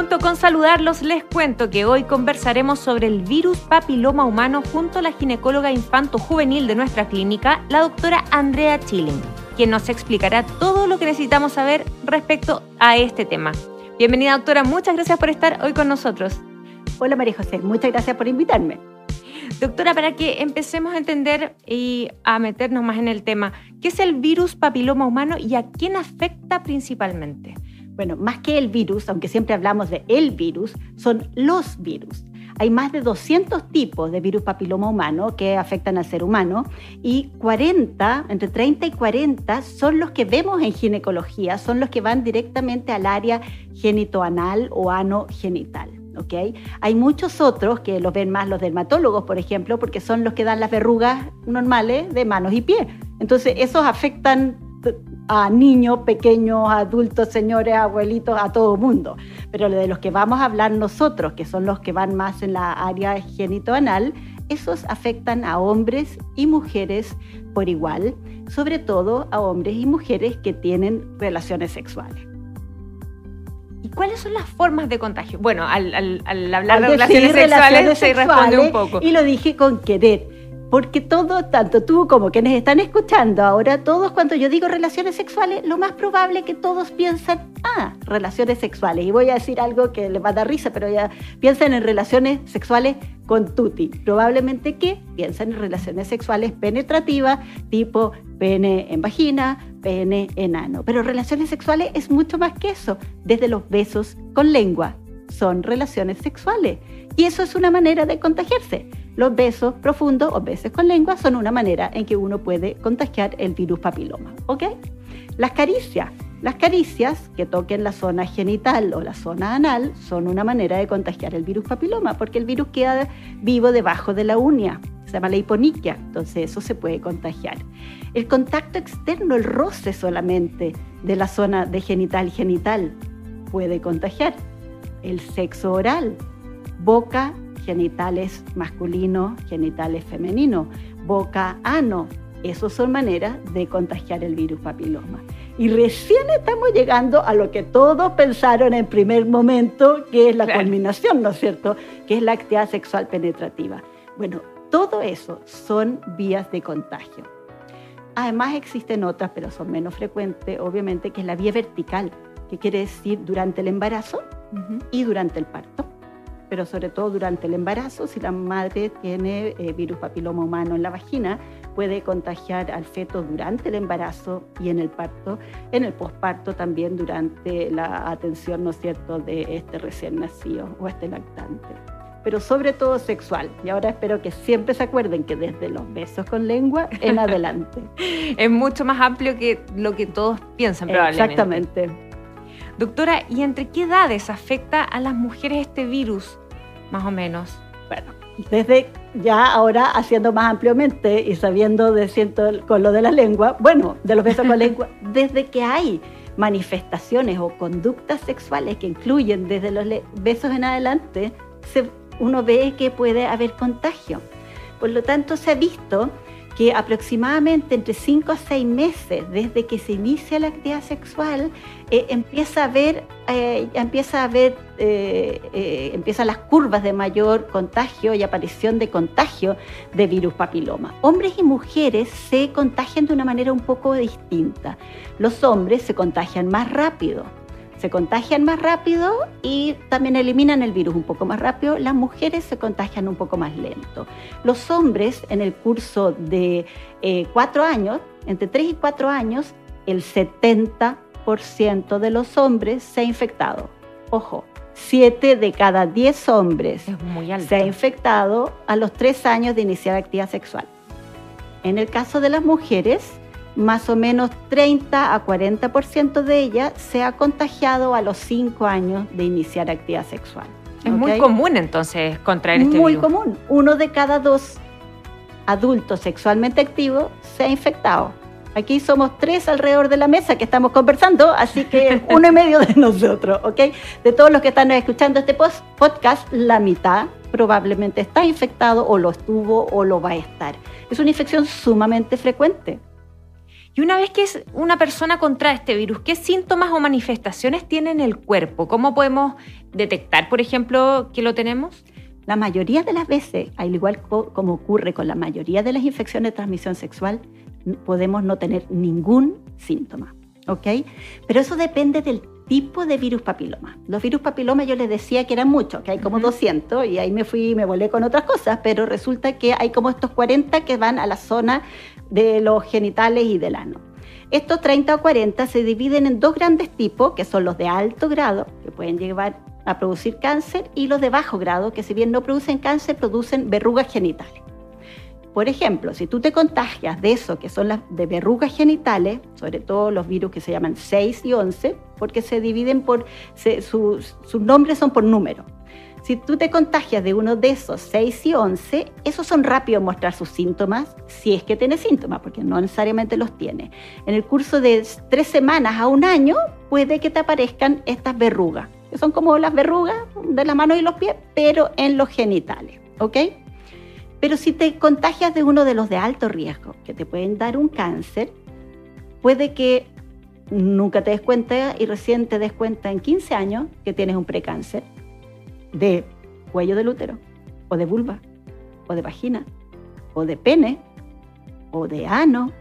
Junto con saludarlos, les cuento que hoy conversaremos sobre el virus papiloma humano junto a la ginecóloga infanto-juvenil de nuestra clínica, la doctora Andrea Chilling, quien nos explicará todo lo que necesitamos saber respecto a este tema. Bienvenida, doctora, muchas gracias por estar hoy con nosotros. Hola, María José, muchas gracias por invitarme. Doctora, para que empecemos a entender y a meternos más en el tema, ¿qué es el virus papiloma humano y a quién afecta principalmente? Bueno, más que el virus, aunque siempre hablamos de el virus, son los virus. Hay más de 200 tipos de virus papiloma humano que afectan al ser humano y 40, entre 30 y 40 son los que vemos en ginecología, son los que van directamente al área genitoanal o ano genital. ¿okay? Hay muchos otros que los ven más los dermatólogos, por ejemplo, porque son los que dan las verrugas normales de manos y pies. Entonces, esos afectan a niños, pequeños, adultos, señores, abuelitos, a todo mundo. Pero de los que vamos a hablar nosotros, que son los que van más en la área genitoanal, esos afectan a hombres y mujeres por igual, sobre todo a hombres y mujeres que tienen relaciones sexuales. ¿Y cuáles son las formas de contagio? Bueno, al, hablar de relaciones sexuales, se responde un poco. Y lo dije con querer porque todo, tanto tú como quienes están escuchando ahora, todos cuando yo digo relaciones sexuales, lo más probable que todos piensan, ah, relaciones sexuales. Y voy a decir algo que les va a dar risa, pero ya piensan en relaciones sexuales con tutti. Probablemente que piensan en relaciones sexuales penetrativas, tipo pene en vagina, pene en ano. Pero relaciones sexuales es mucho más que eso, desde los besos con lengua. Son relaciones sexuales. Y eso es una manera de contagiarse. Los besos profundos o besos con lengua son una manera en que uno puede contagiar el virus papiloma. ¿Ok? Las caricias. Las caricias que toquen la zona genital o la zona anal son una manera de contagiar el virus papiloma porque el virus queda vivo debajo de la uña. Se llama la hiponiquia, entonces eso se puede contagiar. El contacto externo, el roce solamente de la zona de genital genital puede contagiar. El sexo oral, boca genitales masculino, genitales femenino, boca, ano. Esas son maneras de contagiar el virus papiloma. Y recién estamos llegando a lo que todos pensaron en primer momento, que es la culminación, ¿no es cierto? Que es la actividad sexual penetrativa. Bueno, todo eso son vías de contagio. Además existen otras, pero son menos frecuentes, obviamente, que es la vía vertical, que quiere decir durante el embarazo y durante el parto pero sobre todo durante el embarazo, si la madre tiene eh, virus papiloma humano en la vagina, puede contagiar al feto durante el embarazo y en el parto, en el posparto también durante la atención, ¿no es cierto?, de este recién nacido o este lactante. Pero sobre todo sexual. Y ahora espero que siempre se acuerden que desde los besos con lengua en adelante. es mucho más amplio que lo que todos piensan probablemente. Exactamente. Doctora, ¿y entre qué edades afecta a las mujeres este virus, más o menos? Bueno, desde ya ahora haciendo más ampliamente y sabiendo de cierto, con lo de la lengua, bueno, de los besos con lengua, desde que hay manifestaciones o conductas sexuales que incluyen desde los besos en adelante, uno ve que puede haber contagio. Por lo tanto, se ha visto que aproximadamente entre 5 a 6 meses desde que se inicia la actividad sexual, eh, empieza a ver, eh, empieza a ver, eh, empiezan las curvas de mayor contagio y aparición de contagio de virus papiloma. Hombres y mujeres se contagian de una manera un poco distinta. Los hombres se contagian más rápido se contagian más rápido y también eliminan el virus un poco más rápido. Las mujeres se contagian un poco más lento. Los hombres en el curso de eh, cuatro años, entre tres y cuatro años, el 70% de los hombres se ha infectado. Ojo, siete de cada diez hombres se ha infectado a los tres años de iniciar actividad sexual. En el caso de las mujeres, más o menos 30 a 40% de ella se ha contagiado a los 5 años de iniciar actividad sexual. Es muy común entonces contraer este muy virus. Muy común. Uno de cada dos adultos sexualmente activos se ha infectado. Aquí somos tres alrededor de la mesa que estamos conversando, así que uno y medio de nosotros, ¿ok? De todos los que están escuchando este podcast, la mitad probablemente está infectado o lo estuvo o lo va a estar. Es una infección sumamente frecuente. Y una vez que una persona contrae este virus, ¿qué síntomas o manifestaciones tiene en el cuerpo? ¿Cómo podemos detectar, por ejemplo, que lo tenemos? La mayoría de las veces, al igual como ocurre con la mayoría de las infecciones de transmisión sexual, podemos no tener ningún síntoma. ¿Ok? Pero eso depende del tipo de virus papiloma. Los virus papiloma yo les decía que eran muchos, que hay como 200 y ahí me fui y me volé con otras cosas, pero resulta que hay como estos 40 que van a la zona de los genitales y del ano. Estos 30 o 40 se dividen en dos grandes tipos, que son los de alto grado, que pueden llevar a producir cáncer, y los de bajo grado, que si bien no producen cáncer, producen verrugas genitales. Por ejemplo, si tú te contagias de eso, que son las de verrugas genitales, sobre todo los virus que se llaman 6 y 11, porque se dividen por, sus, nombres son por número. Si tú te contagias de uno de esos 6 y 11, esos son rápidos mostrar sus síntomas, si es que tiene síntomas, porque no necesariamente los tiene. En el curso de tres semanas a un año, puede que te aparezcan estas verrugas, que son como las verrugas de la mano y los pies, pero en los genitales, ¿ok? Pero si te contagias de uno de los de alto riesgo, que te pueden dar un cáncer, puede que nunca te des cuenta y recién te des cuenta en 15 años que tienes un precáncer de cuello del útero, o de vulva, o de vagina, o de pene, o de ano,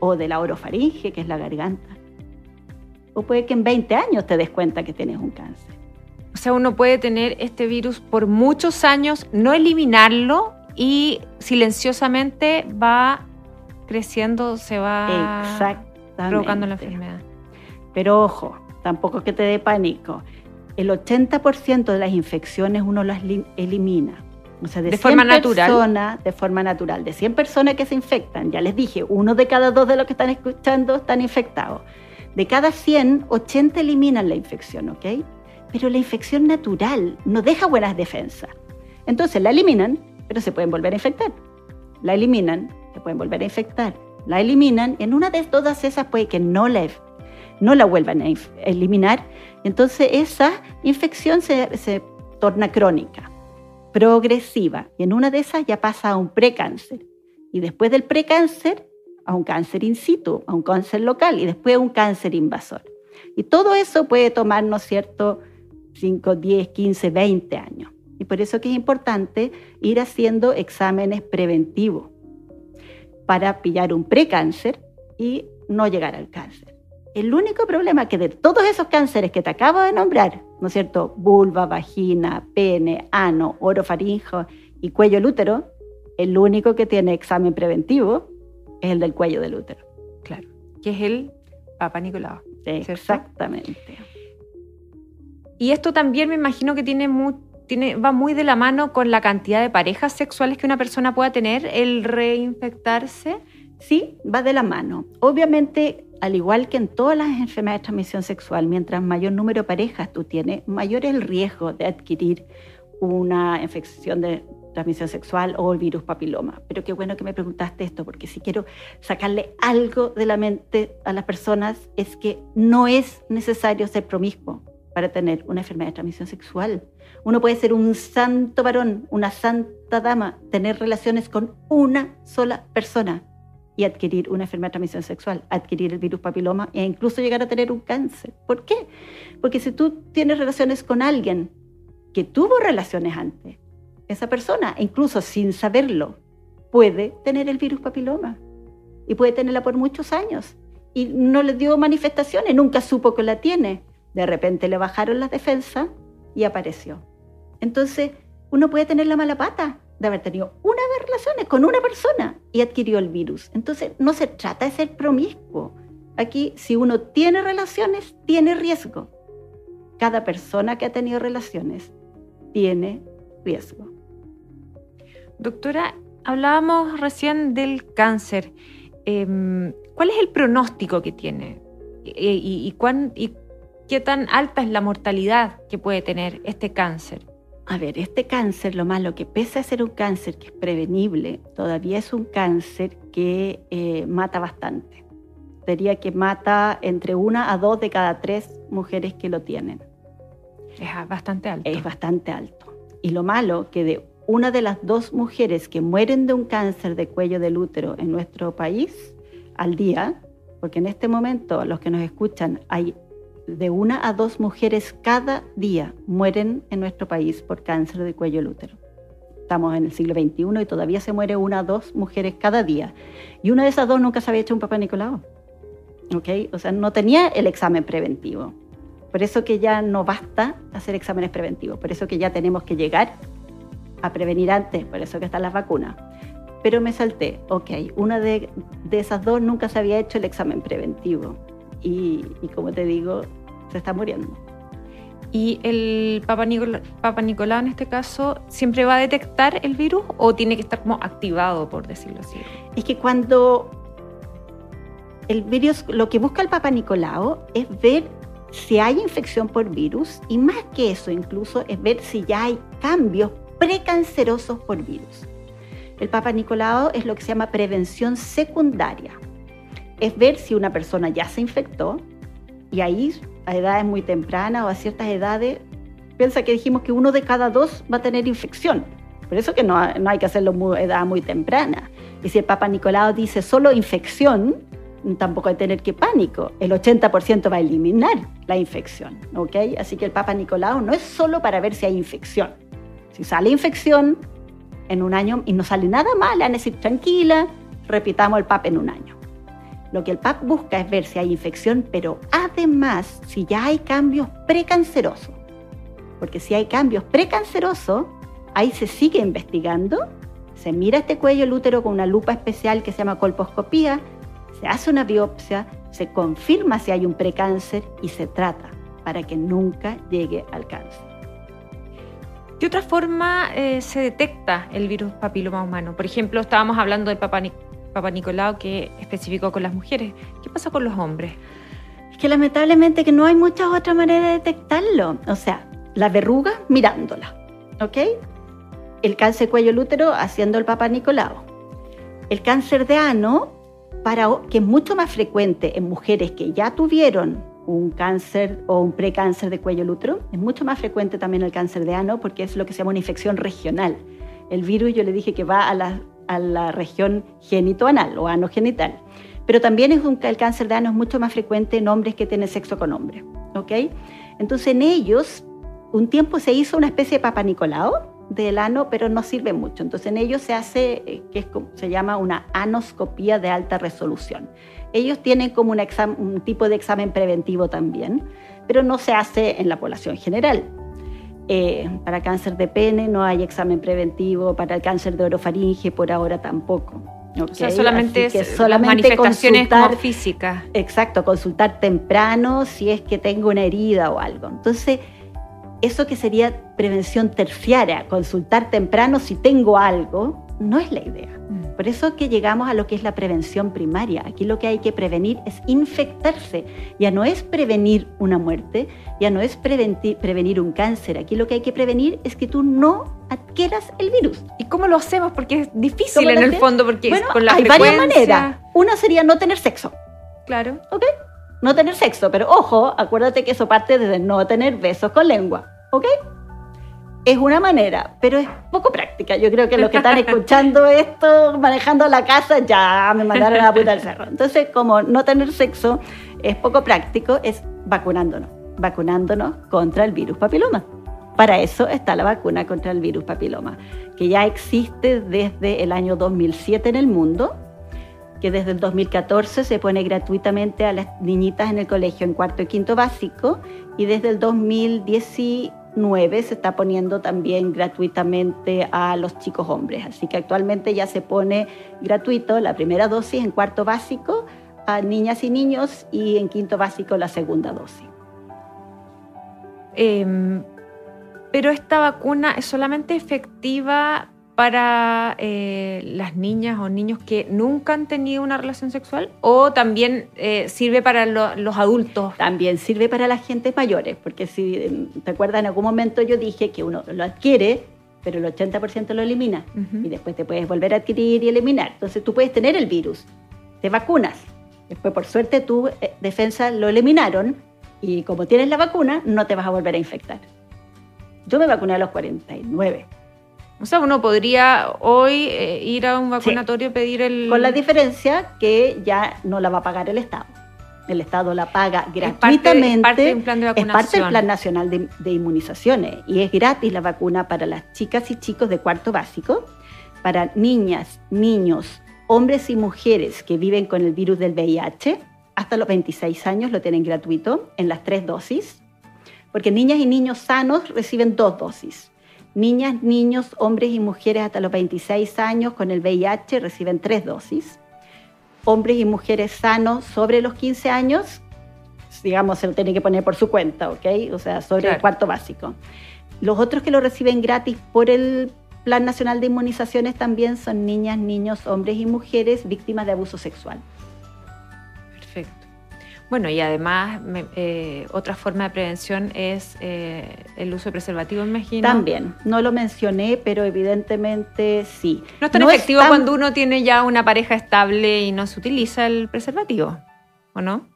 o de la orofaringe, que es la garganta. O puede que en 20 años te des cuenta que tienes un cáncer. O sea, uno puede tener este virus por muchos años, no eliminarlo, y silenciosamente va creciendo, se va provocando la enfermedad. Pero ojo, tampoco es que te dé pánico. El 80% de las infecciones uno las elimina. O sea, de, forma natural. De forma natural. De 100 personas que se infectan, ya les dije, uno de cada dos de los que están escuchando están infectados. De cada 100, 80 eliminan la infección, ¿ok? Pero la infección natural no deja buenas defensas. Entonces la eliminan pero se pueden volver a infectar. La eliminan, se pueden volver a infectar. La eliminan, en una de todas esas puede que no la, no la vuelvan a eliminar. Entonces esa infección se, torna crónica, progresiva. Y en una de esas ya pasa a un precáncer. Y después del precáncer, a un cáncer in situ, a un cáncer local y después a un cáncer invasor. Y todo eso puede tomar, ¿no es cierto?, 5, 10, 15, 20 años. Y por eso es importante ir haciendo exámenes preventivos para pillar un precáncer y no llegar al cáncer. El único problema es que de todos esos cánceres que te acabo de nombrar, ¿no es cierto? Vulva, vagina, pene, ano, orofaringe y cuello del útero, el único que tiene examen preventivo es el del cuello del útero. Claro. Que es el Papa Nicolau. Exactamente. Y esto también me imagino que tiene mucho va muy de la mano con la cantidad de parejas sexuales que una persona pueda tener, el reinfectarse. Sí, va de la mano. Obviamente, al igual que en todas las enfermedades de transmisión sexual, mientras mayor número de parejas tú tienes, mayor es el riesgo de adquirir una infección de transmisión sexual o el virus papiloma. Pero qué bueno que me preguntaste esto, porque si quiero sacarle algo de la mente a las personas es que no es necesario ser promiscuo para tener una enfermedad de transmisión sexual. Uno puede ser un santo varón, una santa dama, tener relaciones con una sola persona y adquirir una enfermedad de transmisión sexual, adquirir el virus papiloma e incluso llegar a tener un cáncer. ¿Por qué? Porque si tú tienes relaciones con alguien que tuvo relaciones antes, esa persona, incluso sin saberlo, puede tener el virus papiloma y puede tenerla por muchos años y no le dio manifestaciones, nunca supo que la tiene de repente le bajaron las defensas y apareció. Entonces, uno puede tener la mala pata de haber tenido con una persona y adquirió el virus. Entonces, no se trata de ser promiscuo. Aquí, si uno tiene relaciones, tiene riesgo. Cada persona que ha tenido relaciones tiene riesgo. Doctora, hablábamos recién del cáncer. Em, ¿Cuál es el pronóstico que tiene? ¿Y, y ¿Qué tan alta es la mortalidad que puede tener este cáncer? A ver, este cáncer, lo malo que pese a ser un cáncer que es prevenible, todavía es un cáncer que eh, mata bastante. diría que mata entre una a dos de cada tres mujeres que lo tienen. Es bastante alto. Es bastante alto. Y lo malo que de una de las dos mujeres que mueren de un cáncer de cuello del útero en nuestro país al día, porque en este momento los que nos escuchan hay de una a dos mujeres cada día mueren en nuestro país por cáncer de cuello del útero. Estamos en el siglo XXI y todavía se muere una o dos mujeres cada día. Y una de esas dos nunca se había hecho un papá Nicolau. ¿Ok? O sea, no tenía el examen preventivo. Por eso que ya no basta hacer exámenes preventivos. Por eso que ya tenemos que llegar a prevenir antes. Por eso que están las vacunas. Pero me salté. Ok, una de, de esas dos nunca se había hecho el examen preventivo. Y, y como te digo, se está muriendo. ¿Y el Papa, Nicolau, en este caso siempre va a detectar el virus o tiene que estar como activado, por decirlo así? Es que cuando el virus, lo que busca el Papa Nicolau es ver si hay infección por virus y más que eso incluso es ver si ya hay cambios precancerosos por virus. El Papa Nicolau es lo que se llama prevención secundaria. Es ver si una persona ya se infectó y ahí a edades muy tempranas o a ciertas edades, piensa que dijimos que uno de cada dos va a tener infección. Por eso que no, hay que hacerlo a edad muy temprana. Y si el Papa Nicolau dice solo infección, tampoco hay que tener que pánico. El 80% va a eliminar la infección. ¿ok? Así que el Papa Nicolau no es solo para ver si hay infección. Si sale infección en un año y no sale nada mal, a decir tranquila, repitamos el Papa en un año. Lo que el PAP busca es ver si hay infección, pero además si ya hay cambios precancerosos. Porque si hay cambios precancerosos, ahí se sigue investigando, se mira este cuello del útero con una lupa especial que se llama colposcopía, se hace una biopsia, se confirma si hay un precáncer y se trata para que nunca llegue al cáncer. ¿De otra forma eh, se detecta el virus papiloma humano? Por ejemplo, estábamos hablando del papá Papa Nicolau que especificó con las mujeres. ¿Qué pasa con los hombres? Es que lamentablemente que no hay muchas otras maneras de detectarlo. O sea, la verruga mirándola, ¿ok? El cáncer cuello útero haciendo el Papa Nicolau. El cáncer de ano, para, que es mucho más frecuente en mujeres que ya tuvieron un cáncer o un precáncer de cuello útero, es mucho más frecuente también el cáncer de ano porque es lo que se llama una infección regional. El virus, yo le dije que va a la a la región genitoanal o anogenital. Pero también es un, el cáncer de ano es mucho más frecuente en hombres que tienen sexo con hombres. ¿ok? Entonces en ellos un tiempo se hizo una especie de Papa del ano, pero no sirve mucho. Entonces en ellos se hace, eh, que se llama una anoscopía de alta resolución. Ellos tienen como un tipo de examen preventivo también, pero no se hace en la población general. Eh, para cáncer de pene no hay examen preventivo, para el cáncer de orofaringe por ahora tampoco. O sea, solamente, es, solamente manifestaciones como físicas. Exacto, consultar temprano si es que tengo una herida o algo. Entonces, eso que sería prevención terciaria, consultar temprano si tengo algo, no es la idea. Mm. Por eso que llegamos a lo que es la prevención primaria. Aquí lo que hay que prevenir es infectarse. Ya no es prevenir una muerte, ya no es prevenir un cáncer. Aquí lo que hay que prevenir es que tú no adquieras el virus. ¿Y cómo lo hacemos? Porque es difícil en el fondo, porque bueno, con la hay varias maneras. Una sería no tener sexo. Claro. ¿Ok? No tener sexo, pero ojo, acuérdate que eso parte desde no tener besos con lengua. ¿Ok? Es una manera, pero es poco práctica. Yo creo que los que están escuchando esto, manejando la casa, ya me mandaron a la puta del cerro. Entonces, como no tener sexo es poco práctico, es vacunándonos, vacunándonos contra el virus papiloma. Para eso está la vacuna contra el virus papiloma, que ya existe desde el año 2007 en el mundo, que desde el 2014 se pone gratuitamente a las niñitas en el colegio en cuarto y quinto básico, y desde el 2019 9 se está poniendo también gratuitamente a los chicos hombres. Así que actualmente ya se pone gratuito la primera dosis en cuarto básico a niñas y niños y en quinto básico la segunda dosis. Em, pero esta vacuna es solamente efectiva para eh, las niñas o niños que nunca han tenido una relación sexual o también eh, sirve para los adultos? También sirve para las gentes mayores, porque si em, te acuerdas en algún momento yo dije que uno lo adquiere, pero el 80% lo elimina y después te puedes volver a adquirir y eliminar. Entonces tú puedes tener el virus, te vacunas Después, por suerte, tu eh, defensa lo eliminaron y como tienes la vacuna, no te vas a volver a infectar. Yo me vacuné a los 49. O sea, uno podría hoy eh, ir a un vacunatorio y pedir el... Con la diferencia que ya no la va a pagar el Estado. El Estado la paga gratuitamente. Es parte, del plan de. Es parte del Plan Nacional de, de, Inmunizaciones y es gratis la vacuna para las chicas y chicos de cuarto básico, para niñas, niños, hombres y mujeres que viven con el virus del VIH. Hasta los 26 años lo tienen gratuito en las tres dosis, porque niñas y niños sanos reciben dos dosis Niñas, niños, hombres y mujeres hasta los 26 años con el VIH reciben tres dosis. Hombres y mujeres sanos sobre los 15 años, digamos, se lo tienen que poner por su cuenta, ¿ok? O sea, sobre el cuarto básico. Los otros que lo reciben gratis por el Plan Nacional de Inmunizaciones también son niñas, niños, hombres y mujeres víctimas de abuso sexual. Bueno, y además eh, otra forma de prevención es eh, el uso de preservativo, imagino. También, no lo mencioné, pero evidentemente sí. No es tan efectivo cuando uno tiene ya una pareja estable y no se utiliza el preservativo, ¿o no?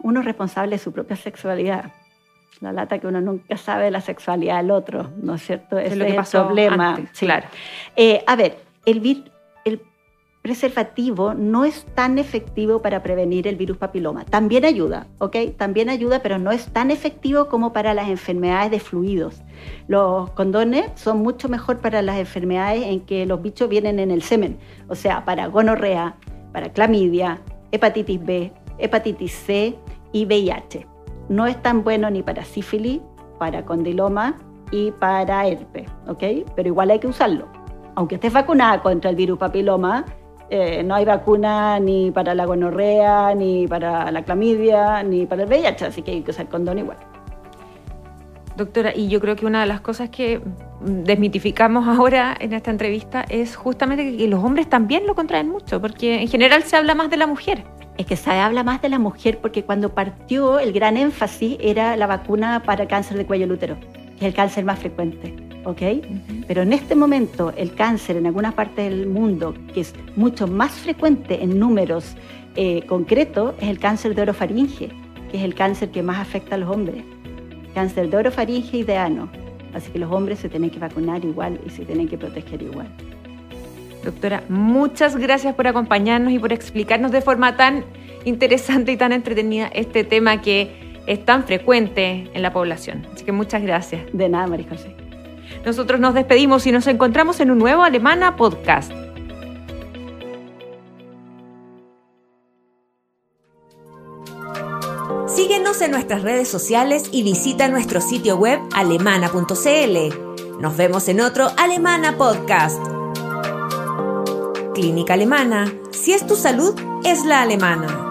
Uno es responsable de su propia sexualidad. La lata que uno nunca sabe de la sexualidad del otro, ¿no es cierto? Ese es, lo que pasó el problema. Claro. Eh, a ver, el, el preservativo no es tan efectivo para prevenir el virus papiloma. También ayuda, ¿ok? También ayuda, pero no es tan efectivo como para las enfermedades de fluidos. Los condones son mucho mejor para las enfermedades en que los bichos vienen en el semen, o sea, para gonorrea, para clamidia, hepatitis B, hepatitis C y VIH. No es tan bueno ni para sífilis, para condiloma y para herpes, ¿ok? Pero igual hay que usarlo. Aunque estés vacunada contra el virus papiloma, eh, no hay vacuna ni para la gonorrea, ni para la clamidia, ni para el VIH, así que hay que usar condón igual. Doctora, y yo creo que una de las cosas que desmitificamos ahora en esta entrevista es justamente que los hombres también lo contraen mucho, porque en general se habla más de la mujer. Es que se habla más de la mujer porque cuando partió el gran énfasis era la vacuna para cáncer de cuello del útero, que es el cáncer más frecuente. ¿Ok? Pero en este momento el cáncer en algunas partes del mundo, que es mucho más frecuente en números eh, concretos, es el cáncer de orofaringe, que es el cáncer que más afecta a los hombres. Cáncer de orofaringe y de ano. Así que los hombres se tienen que vacunar igual y se tienen que proteger igual. Doctora, muchas gracias por acompañarnos y por explicarnos de forma tan interesante y tan entretenida este tema que es tan frecuente en la población. Así que muchas gracias. De nada, María José. Nosotros nos despedimos y nos encontramos en un nuevo Alemana Podcast. Síguenos en nuestras redes sociales y visita nuestro sitio web alemana.cl. Nos vemos en otro Alemana Podcast. Clínica Alemana. Si es tu salud, es la alemana.